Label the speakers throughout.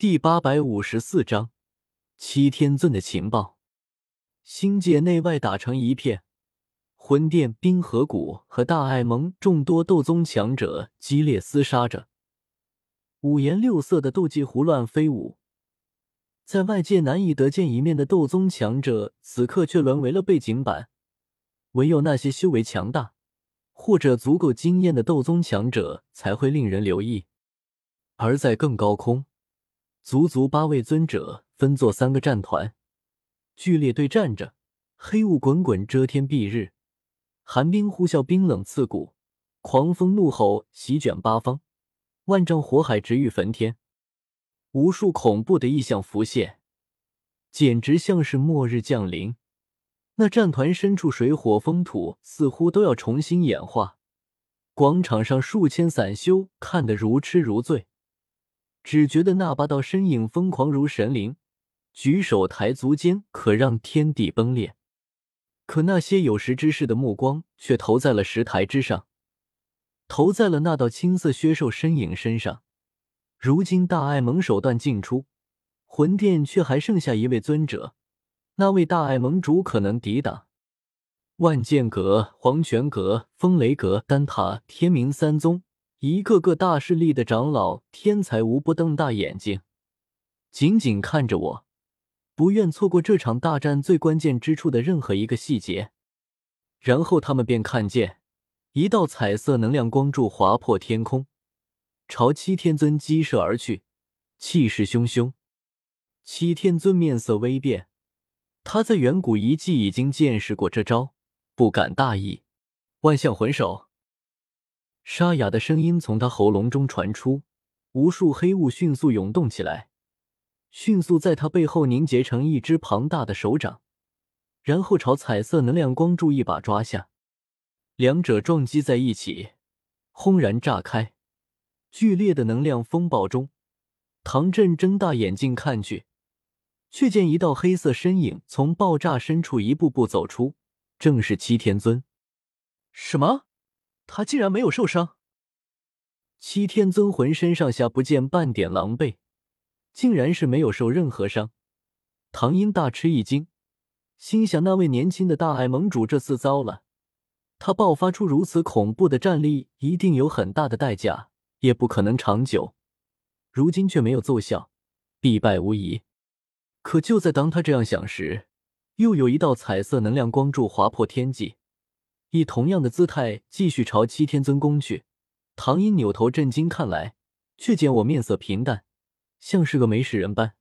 Speaker 1: 第八百五十四章七天尊的情报。星界内外打成一片，魂殿、冰河谷和大艾蒙众多斗宗强者激烈厮杀着，五颜六色的斗技胡乱飞舞。在外界难以得见一面的斗宗强者，此刻却沦为了背景板。唯有那些修为强大或者足够惊艳的斗宗强者，才会令人留意。而在更高空。足足八位尊者分作三个战团，剧烈对战着。黑雾滚滚，遮天蔽日；寒冰呼啸，冰冷刺骨；狂风怒吼，席卷八方；万丈火海，直欲焚天。无数恐怖的异象浮现，简直像是末日降临。那战团深处，水火风土似乎都要重新演化。广场上数千散修看得如痴如醉。只觉得那八道身影疯狂如神灵，举手抬足间可让天地崩裂。可那些有识之士的目光却投在了石台之上，投在了那道青色削瘦身影身上。如今大爱盟手段尽出，魂殿却还剩下一位尊者，那位大爱盟主可能抵挡？万剑阁、黄泉阁、风雷阁、丹塔、天明三宗。一个个大势力的长老、天才无不瞪大眼睛，紧紧看着我，不愿错过这场大战最关键之处的任何一个细节。然后他们便看见一道彩色能量光柱划破天空，朝七天尊激射而去，气势汹汹。七天尊面色微变，他在远古遗迹已经见识过这招，不敢大意。万象魂手。沙哑的声音从他喉咙中传出，无数黑雾迅速涌动起来，迅速在他背后凝结成一只庞大的手掌，然后朝彩色能量光柱一把抓下，两者撞击在一起，轰然炸开。剧烈的能量风暴中，唐振睁大眼睛看去，却见一道黑色身影从爆炸深处一步步走出，正是七天尊。
Speaker 2: 什么？他竟然没有受伤！
Speaker 1: 七天尊浑身上下不见半点狼狈，竟然是没有受任何伤。唐英大吃一惊，心想：那位年轻的大爱盟主这次糟了。他爆发出如此恐怖的战力，一定有很大的代价，也不可能长久。如今却没有奏效，必败无疑。可就在当他这样想时，又有一道彩色能量光柱划破天际。以同样的姿态继续朝七天尊攻去，唐英扭头震惊看来，却见我面色平淡，像是个没事人般。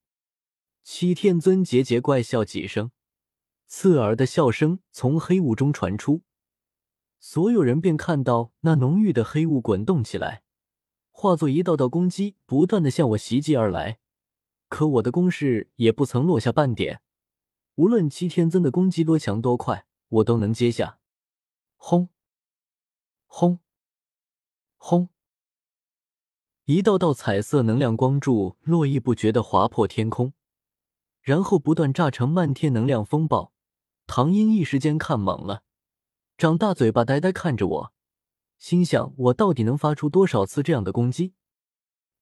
Speaker 1: 七天尊桀桀怪笑几声，刺耳的笑声从黑雾中传出，所有人便看到那浓郁的黑雾滚动起来，化作一道道攻击，不断的向我袭击而来。可我的攻势也不曾落下半点，无论七天尊的攻击多强多快，我都能接下。轰！轰！轰！一道道彩色能量光柱络绎不绝的划破天空，然后不断炸成漫天能量风暴。唐英一时间看懵了，张大嘴巴呆呆看着我，心想：我到底能发出多少次这样的攻击？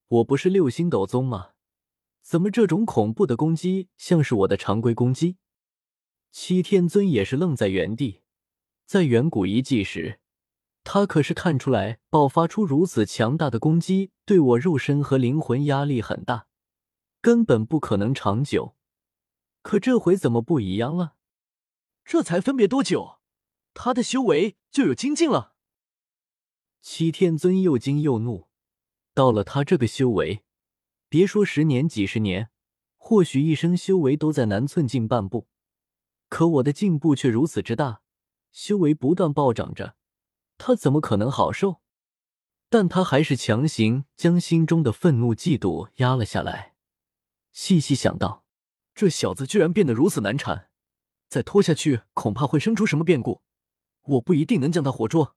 Speaker 1: 我不是六星斗宗吗？怎么这种恐怖的攻击像是我的常规攻击？七天尊也是愣在原地。在远古遗迹时，他可是看出来爆发出如此强大的攻击，对我肉身和灵魂压力很大，根本不可能长久。可这回怎么不一样了？
Speaker 2: 这才分别多久，他的修为就有精进了？
Speaker 1: 七天尊又惊又怒，到了他这个修为，别说十年、几十年，或许一生修为都在难寸进半步。可我的进步却如此之大。修为不断暴涨着，他怎么可能好受？但他还是强行将心中的愤怒、嫉妒压了下来。细细想到，这小子居然变得如此难缠，再拖下去恐怕会生出什么变故，我不一定能将他活捉。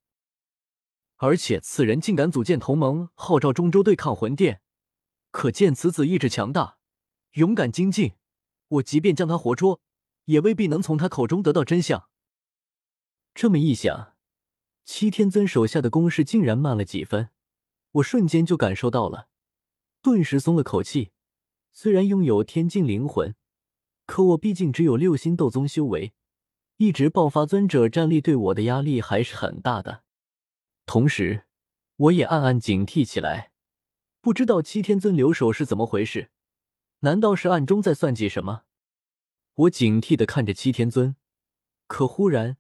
Speaker 1: 而且此人竟敢组建同盟，号召中州对抗魂殿，可见此子意志强大、勇敢精进。我即便将他活捉，也未必能从他口中得到真相。这么一想，七天尊手下的攻势竟然慢了几分，我瞬间就感受到了，顿时松了口气，虽然拥有天境灵魂，可我毕竟只有六星斗宗修为，一直爆发尊者战力对我的压力还是很大的。同时，我也暗暗警惕起来，不知道七天尊留守是怎么回事？难道是暗中在算计什么？我警惕的看着七天尊，可忽然，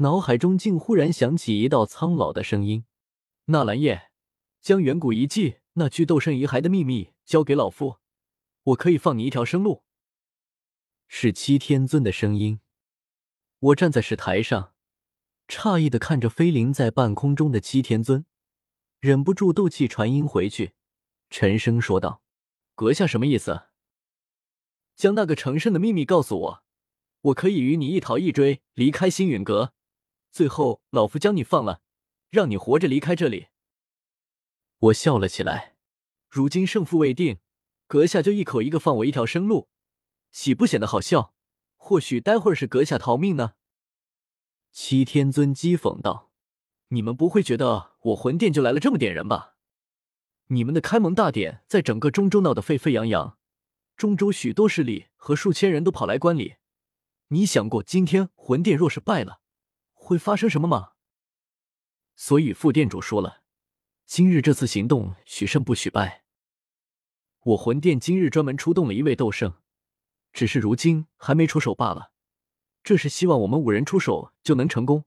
Speaker 1: 脑海中竟忽然响起一道苍老的声音：“纳兰叶，将远古遗迹那具斗圣遗骸的秘密交给老夫，我可以放你一条生路。”是七天尊的声音。我站在石台上。诧异的看着飞临在半空中的七天尊，忍不住斗气传音回去，沉声说道：“阁下什么意思？将那个成圣的秘密告诉我，我可以与你一逃一追，离开星陨阁，最后老夫将你放了，让你活着离开这里。”我笑了起来。如今胜负未定，阁下就一口一个放我一条生路，岂不显得好笑？或许待会儿是阁下逃命呢。七天尊讥讽道：“你们不会觉得我魂殿就来了这么点人吧？你们的开蒙大典在整个中州闹得沸沸扬扬，中州许多势力和数千人都跑来观礼。你想过今天魂殿若是败了，会发生什么吗？所以副殿主说了，今日这次行动许胜不许败。我魂殿今日专门出动了一位斗圣，只是如今还没出手罢了。”这是希望我们五人出手就能成功，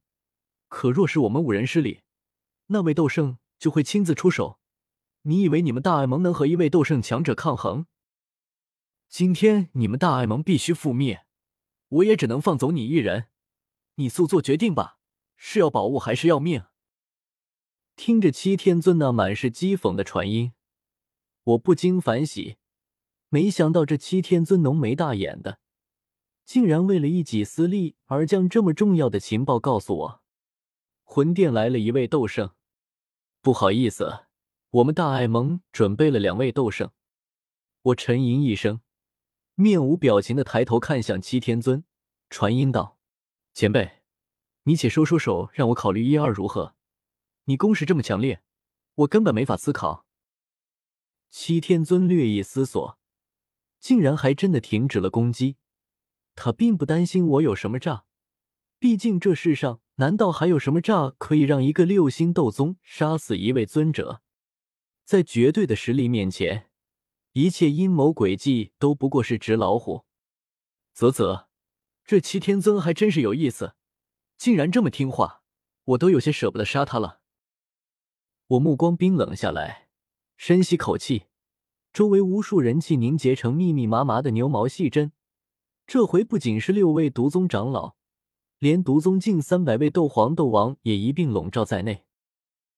Speaker 1: 可若是我们五人失利，那位斗圣就会亲自出手。你以为你们大爱盟能和一位斗圣强者抗衡？今天你们大爱盟必须覆灭，我也只能放走你一人。你速做决定吧，是要宝物还是要命？听着七天尊那满是讥讽的传音，我不禁反喜，没想到这七天尊浓眉大眼的。竟然为了一己私利而将这么重要的情报告诉我。魂殿来了一位斗圣，不好意思，我们大爱盟准备了两位斗圣。我沉吟一声，面无表情的抬头看向七天尊，传音道：“前辈，你且收收手，让我考虑一二如何？你攻势这么强烈，我根本没法思考。”七天尊略一思索，竟然还真的停止了攻击。他并不担心我有什么诈，毕竟这世上难道还有什么诈可以让一个六星斗宗杀死一位尊者？在绝对的实力面前，一切阴谋诡计都不过是纸老虎。啧啧，这齐天尊还真是有意思，竟然这么听话，我都有些舍不得杀他了。我目光冰冷下来，深吸口气，周围无数人气凝结成密密麻麻的牛毛细针。这回不仅是六位毒宗长老，连毒宗近三百位斗皇、斗王也一并笼罩在内。